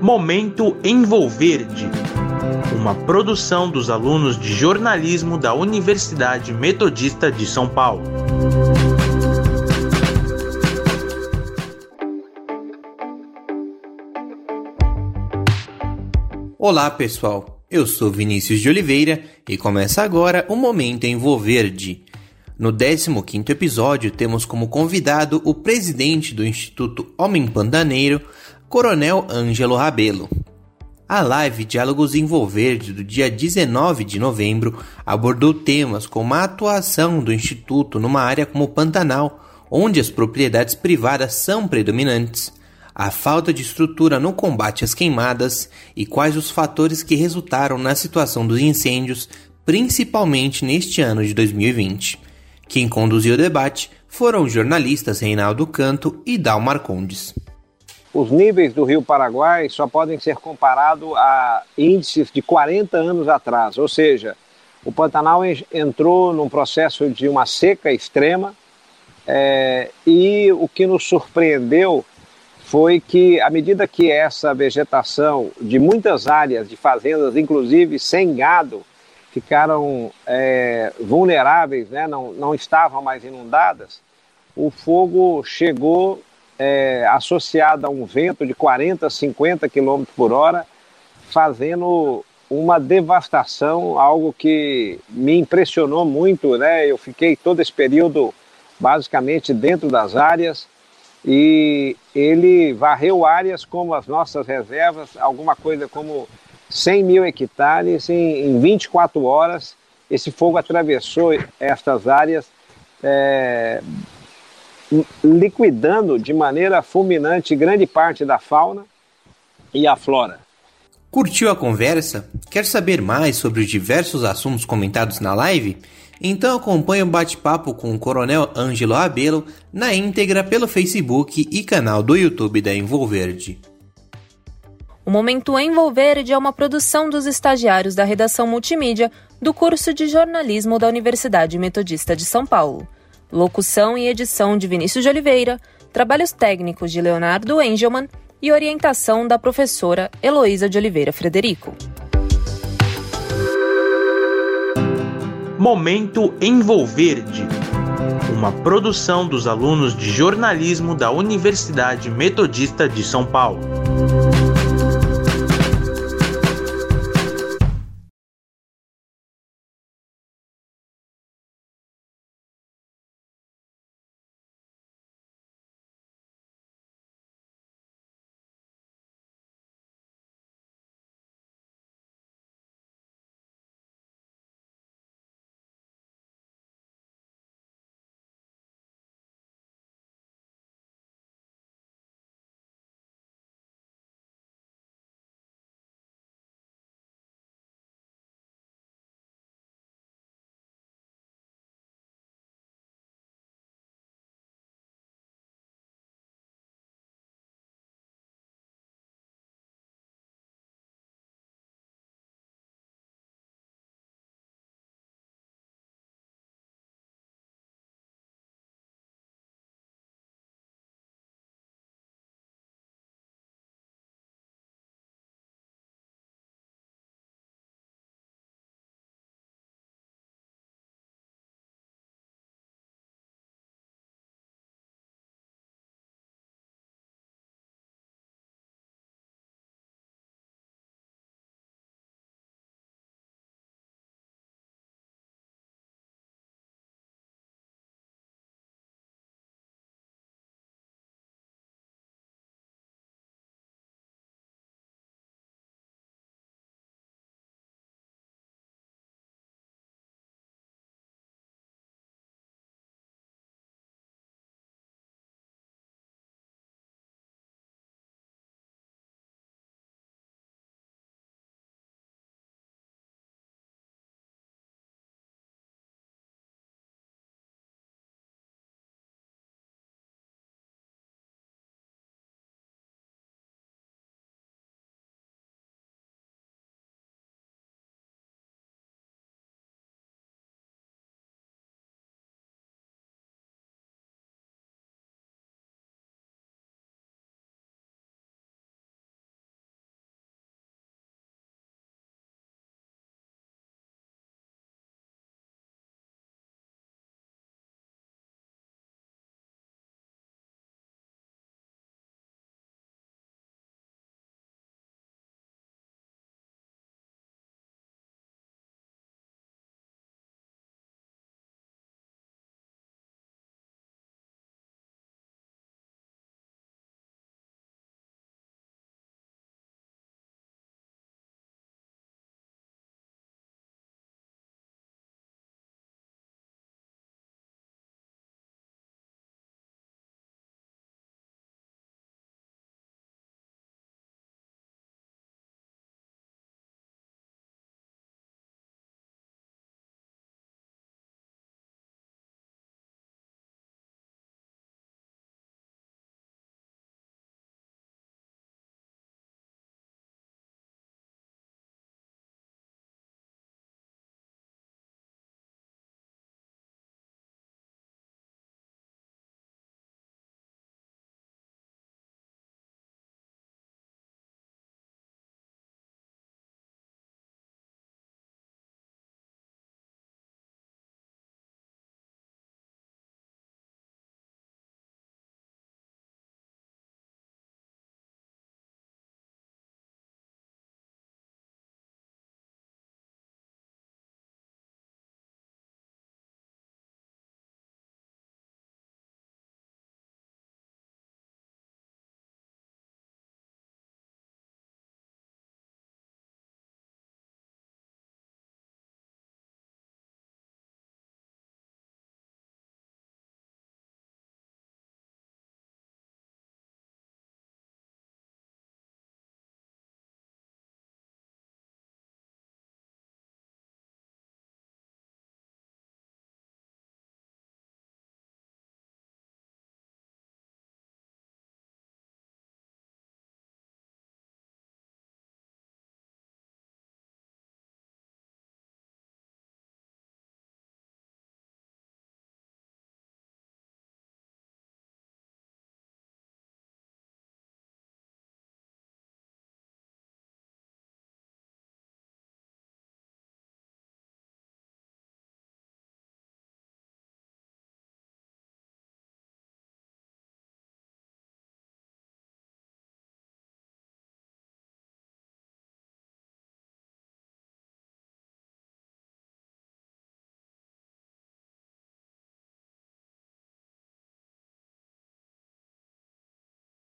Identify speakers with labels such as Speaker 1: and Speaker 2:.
Speaker 1: Momento Envolverde, uma produção dos alunos de jornalismo da Universidade Metodista de São Paulo.
Speaker 2: Olá, pessoal. Eu sou Vinícius de Oliveira e começa agora o Momento Envolverde. No 15º episódio, temos como convidado o presidente do Instituto Homem Pandaneiro, Coronel Ângelo Rabelo. A live Diálogos em Verde do dia 19 de novembro abordou temas como a atuação do Instituto numa área como o Pantanal, onde as propriedades privadas são predominantes, a falta de estrutura no combate às queimadas e quais os fatores que resultaram na situação dos incêndios, principalmente neste ano de 2020. Quem conduziu o debate foram os jornalistas Reinaldo Canto e Dal Marcondes
Speaker 3: os níveis do Rio Paraguai só podem ser comparados a índices de 40 anos atrás, ou seja, o Pantanal entrou num processo de uma seca extrema é, e o que nos surpreendeu foi que, à medida que essa vegetação de muitas áreas de fazendas, inclusive sem gado, ficaram é, vulneráveis, né, não, não estavam mais inundadas, o fogo chegou é, associada a um vento de 40, 50 km por hora, fazendo uma devastação, algo que me impressionou muito, né? Eu fiquei todo esse período basicamente dentro das áreas e ele varreu áreas como as nossas reservas, alguma coisa como 100 mil hectares em, em 24 horas. Esse fogo atravessou estas áreas é, liquidando de maneira fulminante grande parte da fauna e a flora.
Speaker 2: Curtiu a conversa? Quer saber mais sobre os diversos assuntos comentados na live? Então acompanhe o bate-papo com o Coronel Ângelo Abelo na íntegra pelo Facebook e canal do YouTube da Envolverde.
Speaker 4: O Momento Envolverde é uma produção dos estagiários da redação multimídia do curso de jornalismo da Universidade Metodista de São Paulo. Locução e edição de Vinícius de Oliveira, trabalhos técnicos de Leonardo Engelman e orientação da professora Heloísa de Oliveira Frederico.
Speaker 1: Momento Envolverde, uma produção dos alunos de jornalismo da Universidade Metodista de São Paulo.